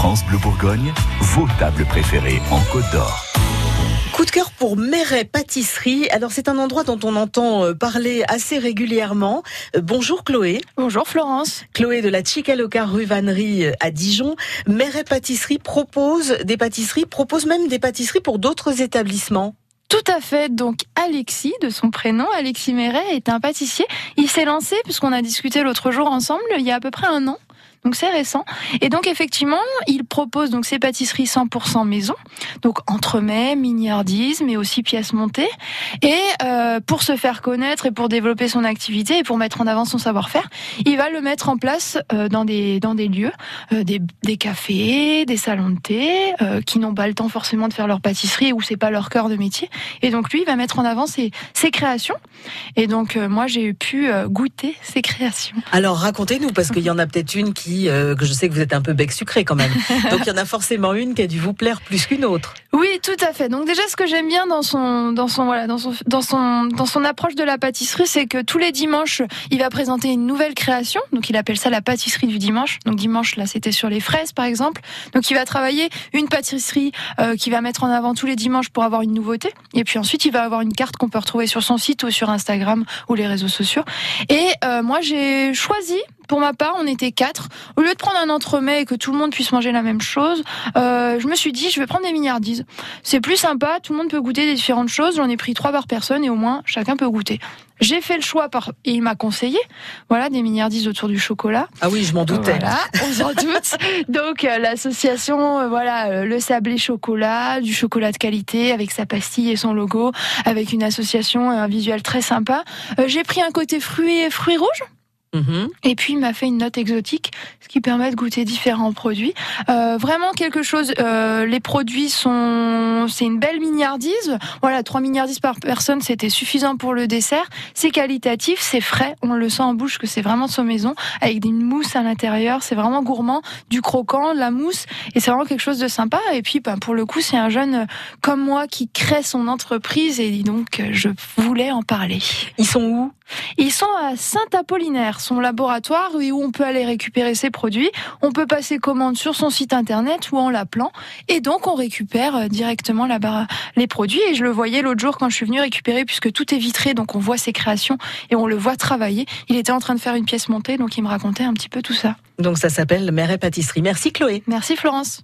France Bleu Bourgogne, vos tables préférées en Côte d'Or. Coup de cœur pour Méret Pâtisserie. Alors c'est un endroit dont on entend euh, parler assez régulièrement. Euh, bonjour Chloé. Bonjour Florence. Chloé de la Chicaloca rue Vannerie euh, à Dijon. Méret Pâtisserie propose des pâtisseries, propose même des pâtisseries pour d'autres établissements. Tout à fait. Donc Alexis, de son prénom, Alexis Méret, est un pâtissier. Il s'est lancé, puisqu'on a discuté l'autre jour ensemble, il y a à peu près un an. Donc c'est récent. Et donc effectivement, il propose donc ces pâtisseries 100% maison, donc entremets, miniardises, mais aussi pièces montées. Et euh, pour se faire connaître et pour développer son activité et pour mettre en avant son savoir-faire, il va le mettre en place euh, dans des dans des lieux, euh, des, des cafés, des salons de thé, euh, qui n'ont pas le temps forcément de faire leur pâtisserie ou c'est pas leur cœur de métier. Et donc lui, il va mettre en avant ses, ses créations. Et donc euh, moi, j'ai pu euh, goûter ses créations. Alors racontez-nous, parce qu'il y en a peut-être une qui euh, que je sais que vous êtes un peu bec sucré quand même. Donc il y en a forcément une qui a dû vous plaire plus qu'une autre. Oui, tout à fait. Donc déjà, ce que j'aime bien dans son, dans son, voilà, dans son, dans son, dans son approche de la pâtisserie, c'est que tous les dimanches, il va présenter une nouvelle création. Donc il appelle ça la pâtisserie du dimanche. Donc dimanche, là, c'était sur les fraises, par exemple. Donc il va travailler une pâtisserie euh, qui va mettre en avant tous les dimanches pour avoir une nouveauté. Et puis ensuite, il va avoir une carte qu'on peut retrouver sur son site ou sur Instagram ou les réseaux sociaux. Et euh, moi, j'ai choisi pour ma part, on était quatre. Au lieu de prendre un entremets et que tout le monde puisse manger la même chose, euh, je me suis dit, je vais prendre des milliardises. C'est plus sympa, tout le monde peut goûter des différentes choses. J'en ai pris trois par personne et au moins chacun peut goûter. J'ai fait le choix par et il m'a conseillé, voilà, des milliardises autour du chocolat. Ah oui, je m'en doutais. Voilà, on s'en doute. Donc euh, l'association, euh, voilà, euh, le sablé chocolat, du chocolat de qualité avec sa pastille et son logo, avec une association et un visuel très sympa. J'ai pris un côté fruits et fruits rouges. Mhm. Et puis il m'a fait une note exotique, ce qui permet de goûter différents produits. Euh, vraiment quelque chose. euh, les produits sont, c'est une belle mignardise. Voilà, trois mignardises par personne, c'était suffisant pour le dessert. C'est qualitatif, c'est frais. On le sent en bouche que c'est vraiment de son maison, avec une mousse à l'intérieur. C'est vraiment gourmand, du croquant, de la mousse, et c'est vraiment quelque chose de sympa. Et puis, ben, pour le coup, c'est un jeune euh, comme moi qui crée son entreprise, et donc euh, je voulais en parler. Ils sont où? Ils sont à Saint-Apollinaire, son laboratoire, et où on peut aller récupérer ses produits. On peut passer commande sur son site internet ou en l'appelant. Et donc, on récupère euh, directement là-bas les produits. Et je le voyais l'autre jour quand je suis venue récupérer, puisque tout est vitré, donc on voit ses créations et on le voit travailler. Il était en train de faire une pièce montée, donc il me racontait un petit peu tout ça. Donc ça s'appelle Méret Pâtisserie. Merci Chloé. Merci Florence.